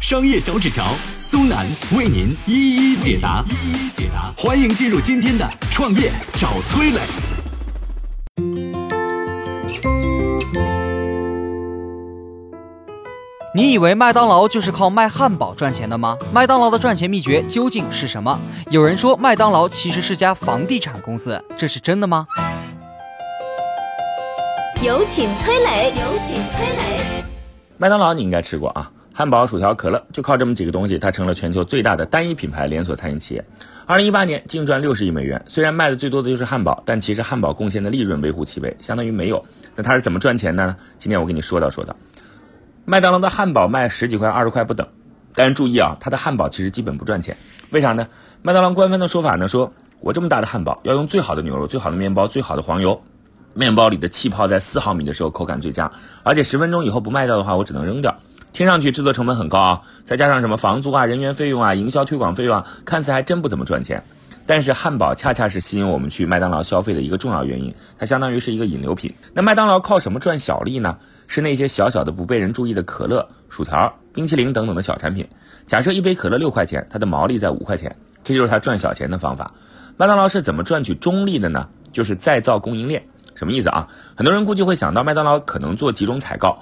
商业小纸条苏南为您一一解答，一一解答。欢迎进入今天的创业找崔磊。你以为麦当劳就是靠卖汉堡赚钱的吗？麦当劳的赚钱秘诀究竟是什么？有人说麦当劳其实是家房地产公司，这是真的吗？有请崔磊，有请崔磊。麦当劳你应该吃过啊，汉堡、薯条、可乐，就靠这么几个东西，它成了全球最大的单一品牌连锁餐饮企业。二零一八年净赚六十亿美元，虽然卖的最多的就是汉堡，但其实汉堡贡献的利润微乎其微，相当于没有。那它是怎么赚钱的呢？今天我跟你说道说道。麦当劳的汉堡卖十几块、二十块不等，但是注意啊，它的汉堡其实基本不赚钱。为啥呢？麦当劳官方的说法呢，说我这么大的汉堡要用最好的牛肉、最好的面包、最好的黄油。面包里的气泡在四毫米的时候口感最佳，而且十分钟以后不卖掉的话，我只能扔掉。听上去制作成本很高啊，再加上什么房租啊、人员费用啊、营销推广费用啊，看似还真不怎么赚钱。但是汉堡恰恰是吸引我们去麦当劳消费的一个重要原因，它相当于是一个引流品。那麦当劳靠什么赚小利呢？是那些小小的不被人注意的可乐、薯条、冰淇淋等等的小产品。假设一杯可乐六块钱，它的毛利在五块钱，这就是它赚小钱的方法。麦当劳是怎么赚取中利的呢？就是再造供应链。什么意思啊？很多人估计会想到麦当劳可能做集中采购。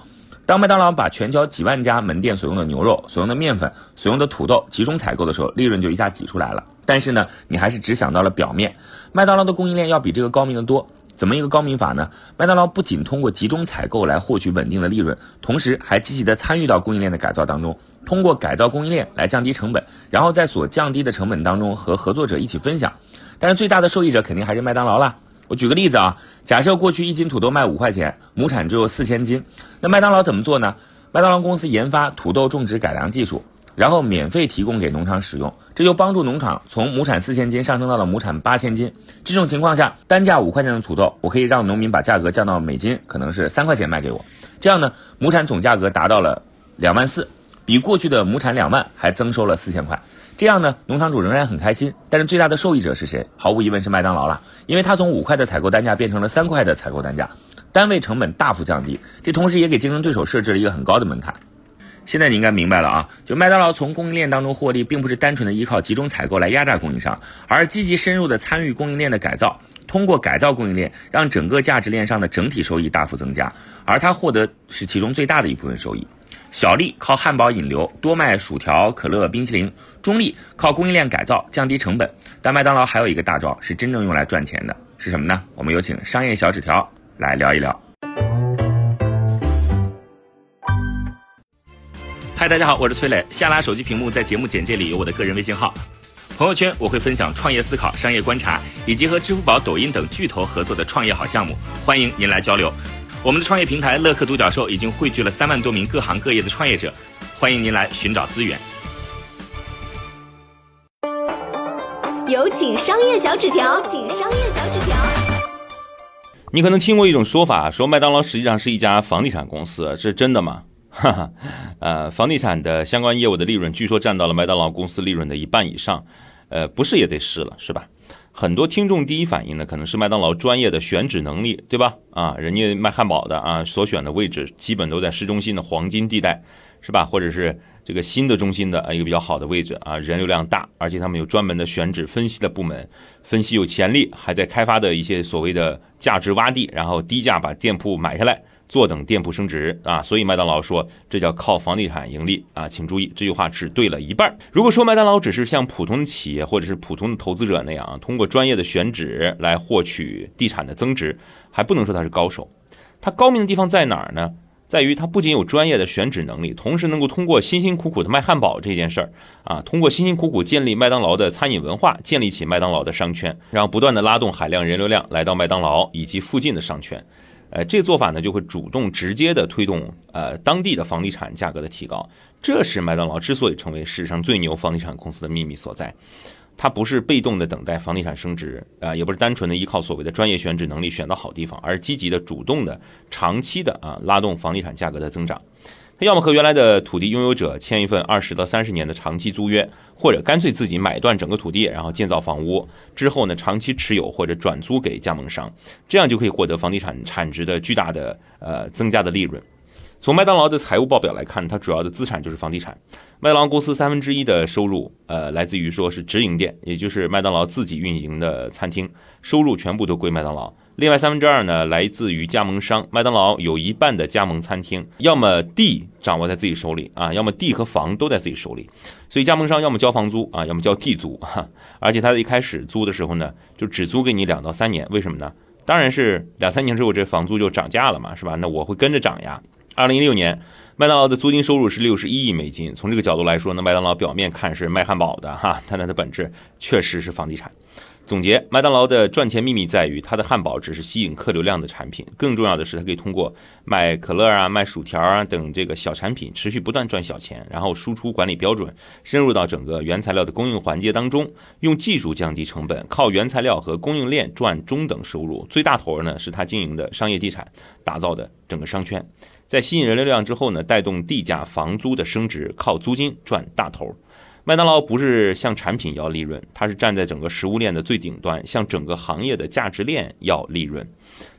当麦当劳把全球几万家门店所用的牛肉、所用的面粉、所用的土豆集中采购的时候，利润就一下挤出来了。但是呢，你还是只想到了表面。麦当劳的供应链要比这个高明的多。怎么一个高明法呢？麦当劳不仅通过集中采购来获取稳定的利润，同时还积极的参与到供应链的改造当中，通过改造供应链来降低成本，然后在所降低的成本当中和合作者一起分享。但是最大的受益者肯定还是麦当劳啦。我举个例子啊，假设过去一斤土豆卖五块钱，亩产只有四千斤，那麦当劳怎么做呢？麦当劳公司研发土豆种植改良技术，然后免费提供给农场使用，这就帮助农场从亩产四千斤上升到了亩产八千斤。这种情况下，单价五块钱的土豆，我可以让农民把价格降到每斤可能是三块钱卖给我，这样呢，亩产总价格达到了两万四，比过去的亩产两万还增收了四千块。这样呢，农场主仍然很开心，但是最大的受益者是谁？毫无疑问是麦当劳了，因为它从五块的采购单价变成了三块的采购单价，单位成本大幅降低，这同时也给竞争对手设置了一个很高的门槛。现在你应该明白了啊，就麦当劳从供应链当中获利，并不是单纯的依靠集中采购来压榨供应商，而积极深入的参与供应链的改造，通过改造供应链，让整个价值链上的整体收益大幅增加，而它获得是其中最大的一部分收益。小利靠汉堡引流，多卖薯条、可乐、冰淇淋；中利靠供应链改造，降低成本。但麦当劳还有一个大招，是真正用来赚钱的，是什么呢？我们有请商业小纸条来聊一聊。嗨，大家好，我是崔磊。下拉手机屏幕，在节目简介里有我的个人微信号。朋友圈我会分享创业思考、商业观察，以及和支付宝、抖音等巨头合作的创业好项目，欢迎您来交流。我们的创业平台乐客独角兽已经汇聚了三万多名各行各业的创业者，欢迎您来寻找资源。有请商业小纸条，请商业小纸条。你可能听过一种说法，说麦当劳实际上是一家房地产公司，这是真的吗？哈哈，呃，房地产的相关业务的利润据说占到了麦当劳公司利润的一半以上，呃，不是也得是了，是吧？很多听众第一反应呢，可能是麦当劳专业的选址能力，对吧？啊，人家卖汉堡的啊，所选的位置基本都在市中心的黄金地带，是吧？或者是这个新的中心的一个比较好的位置啊，人流量大，而且他们有专门的选址分析的部门，分析有潜力还在开发的一些所谓的价值洼地，然后低价把店铺买下来。坐等店铺升值啊，所以麦当劳说这叫靠房地产盈利啊，请注意这句话只对了一半。如果说麦当劳只是像普通企业或者是普通的投资者那样，通过专业的选址来获取地产的增值，还不能说他是高手。他高明的地方在哪儿呢？在于他不仅有专业的选址能力，同时能够通过辛辛苦苦的卖汉堡这件事儿啊，通过辛辛苦苦建立麦当劳的餐饮文化，建立起麦当劳的商圈，然后不断的拉动海量人流量来到麦当劳以及附近的商圈。呃，这做法呢，就会主动直接的推动呃当地的房地产价格的提高，这是麦当劳之所以成为史上最牛房地产公司的秘密所在。它不是被动的等待房地产升值啊，也不是单纯的依靠所谓的专业选址能力选到好地方，而积极的、主动的、长期的啊拉动房地产价格的增长。他要么和原来的土地拥有者签一份二十到三十年的长期租约，或者干脆自己买断整个土地，然后建造房屋，之后呢长期持有或者转租给加盟商，这样就可以获得房地产产值的巨大的呃增加的利润。从麦当劳的财务报表来看，它主要的资产就是房地产。麦当劳公司三分之一的收入，呃，来自于说是直营店，也就是麦当劳自己运营的餐厅，收入全部都归麦当劳。另外三分之二呢，来自于加盟商。麦当劳有一半的加盟餐厅，要么地掌握在自己手里啊，要么地和房都在自己手里。所以加盟商要么交房租啊，要么交地租。哈，而且他一开始租的时候呢，就只租给你两到三年。为什么呢？当然是两三年之后这房租就涨价了嘛，是吧？那我会跟着涨呀。二零一六年，麦当劳的租金收入是六十一亿美金。从这个角度来说呢，麦当劳表面看是卖汉堡的哈，但它的本质确实是房地产。总结，麦当劳的赚钱秘密在于它的汉堡只是吸引客流量的产品，更重要的是它可以通过卖可乐啊、卖薯条啊等这个小产品持续不断赚小钱，然后输出管理标准，深入到整个原材料的供应环节当中，用技术降低成本，靠原材料和供应链赚中等收入。最大头呢是它经营的商业地产打造的整个商圈。在吸引人流量之后呢，带动地价、房租的升值，靠租金赚大头。麦当劳不是向产品要利润，它是站在整个食物链的最顶端，向整个行业的价值链要利润。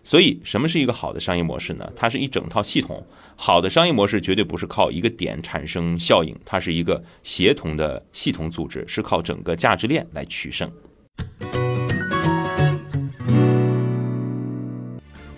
所以，什么是一个好的商业模式呢？它是一整套系统。好的商业模式绝对不是靠一个点产生效应，它是一个协同的系统组织，是靠整个价值链来取胜。